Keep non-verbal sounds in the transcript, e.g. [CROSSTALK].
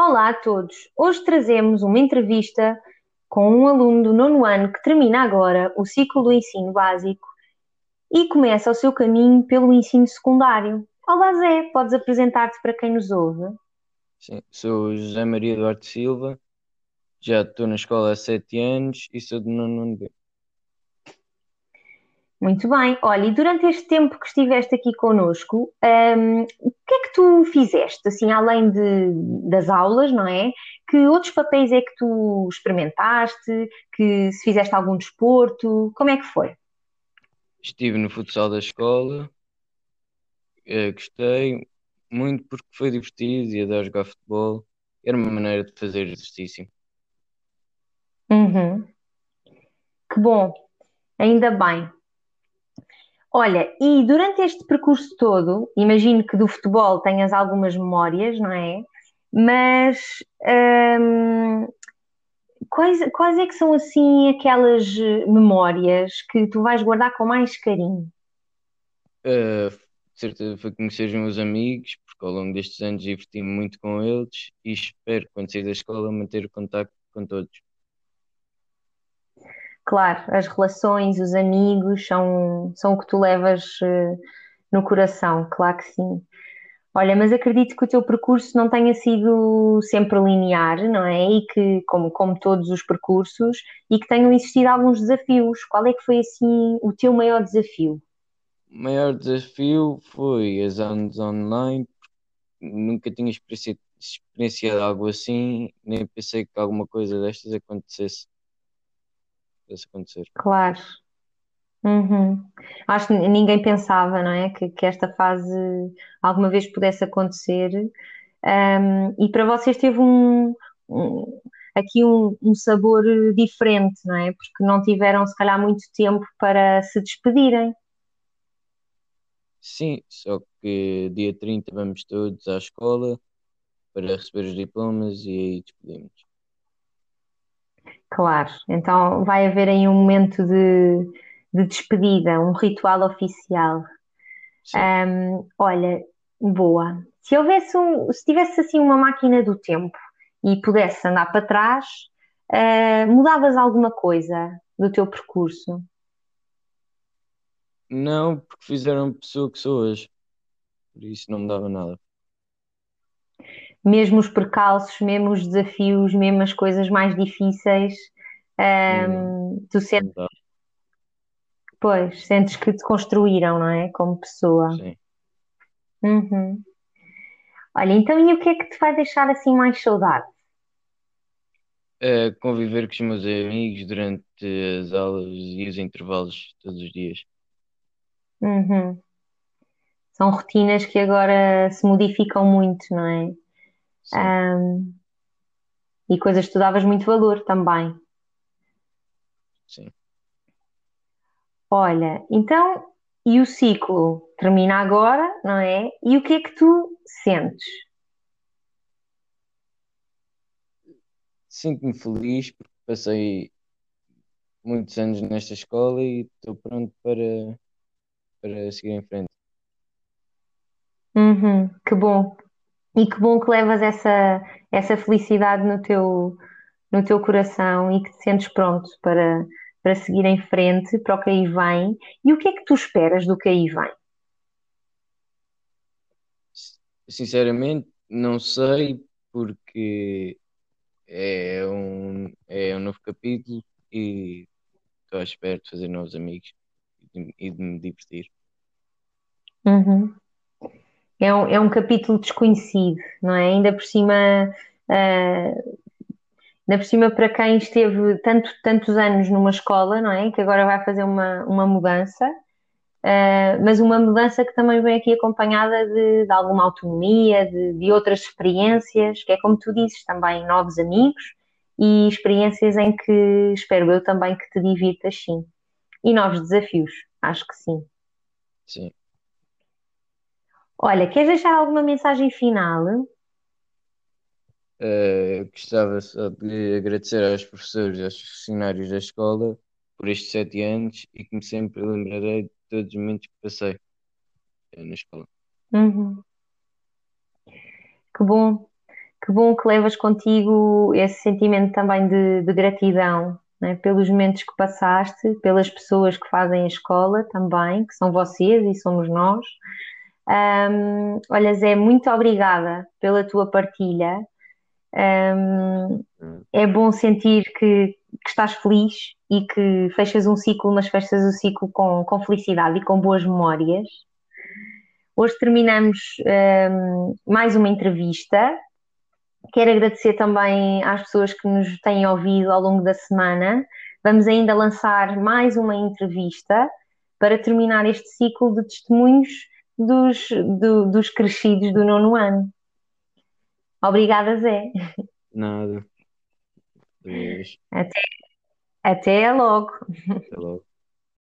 Olá a todos! Hoje trazemos uma entrevista com um aluno do nono ano que termina agora o ciclo do ensino básico e começa o seu caminho pelo ensino secundário. Olá Zé, podes apresentar-te para quem nos ouve? Sim, sou José Maria Duarte Silva, já estou na escola há sete anos e sou do nono ano B. Muito bem. Olha, e durante este tempo que estiveste aqui connosco, que tu fizeste, assim, além de, das aulas, não é? Que outros papéis é que tu experimentaste? Que se fizeste algum desporto? Como é que foi? Estive no futsal da escola, eh, gostei muito porque foi divertido e adoro jogar futebol. Era uma maneira de fazer exercício. Uhum. Que bom, ainda bem. Olha, e durante este percurso todo, imagino que do futebol tenhas algumas memórias, não é? Mas hum, quais, quais é que são assim aquelas memórias que tu vais guardar com mais carinho? De certeza foi conhecer os meus amigos, porque ao longo destes anos diverti-me muito com eles e espero, quando sair da escola, manter o contacto com todos. Claro, as relações, os amigos são, são o que tu levas eh, no coração, claro que sim. Olha, mas acredito que o teu percurso não tenha sido sempre linear, não é? E que, como, como todos os percursos, e que tenham existido alguns desafios. Qual é que foi, assim, o teu maior desafio? O maior desafio foi aulas online, nunca tinha experienci- experienciado algo assim, nem pensei que alguma coisa destas acontecesse, pudesse acontecer. Claro. Uhum. Acho que ninguém pensava, não é? Que, que esta fase alguma vez pudesse acontecer. Um, e para vocês teve um, um- aqui um, um sabor diferente, não é? Porque não tiveram, se calhar, muito tempo para se despedirem. Sim, só que dia 30 vamos todos à escola para receber os diplomas e aí despedimos. Claro. Então vai haver aí um momento de, de despedida, um ritual oficial. Um, olha, boa. Se houvesse um, se tivesse assim uma máquina do tempo e pudesse andar para trás, uh, mudavas alguma coisa do teu percurso? Não, porque fizeram pessoa que sou hoje, por isso não me dava nada. Mesmo os percalços, mesmo os desafios, mesmo as coisas mais difíceis, um, tu não sentes, pois, sentes que te construíram, não é? Como pessoa. Sim. Uhum. Olha, então e o que é que te vai deixar assim mais saudade? É conviver com os meus amigos durante as aulas e os intervalos todos os dias. Uhum. São rotinas que agora se modificam muito, não é? Um, e coisas que tu davas muito valor também. sim. Olha, então, e o ciclo termina agora, não é? E o que é que tu sentes? Sinto-me feliz porque passei muitos anos nesta escola e estou pronto para, para seguir em frente. Uhum, que bom. E que bom que levas essa, essa felicidade no teu, no teu coração e que te sentes pronto para, para seguir em frente, para o que aí vem. E o que é que tu esperas do que aí vem? Sinceramente, não sei porque é um, é um novo capítulo e estou à espera de fazer novos amigos e de, e de me divertir. Uhum. É um, é um capítulo desconhecido, não é? Ainda por cima, ah, ainda por cima para quem esteve tanto, tantos anos numa escola, não é? Que agora vai fazer uma, uma mudança, ah, mas uma mudança que também vem aqui acompanhada de, de alguma autonomia, de, de outras experiências, que é como tu dizes, também novos amigos e experiências em que espero eu também que te divirtas, sim. E novos desafios, acho que sim. Sim. Olha, queres deixar alguma mensagem final? Eh, gostava só de agradecer aos professores e aos funcionários da escola por estes sete anos e que me sempre lembrarei de todos os momentos que passei eh, na escola. Uhum. Que bom. que bom que levas contigo esse sentimento também de, de gratidão, né? Pelos momentos que passaste, pelas pessoas que fazem a escola também, que são vocês e somos nós. Um, olha, Zé, muito obrigada pela tua partilha. Um, é bom sentir que, que, estás feliz e que fechas um ciclo, mas fechas o ciclo com, com felicidade e com boas memórias. Hoje terminamos um, mais uma entrevista. Quero agradecer também às pessoas que nos têm ouvido ao longo da semana. Vamos ainda lançar mais uma entrevista para terminar este ciclo de testemunhos dos, do, dos crescidos do nono ano. Obrigada, Zé. Nada. [LAUGHS] Até, até logo. Até logo.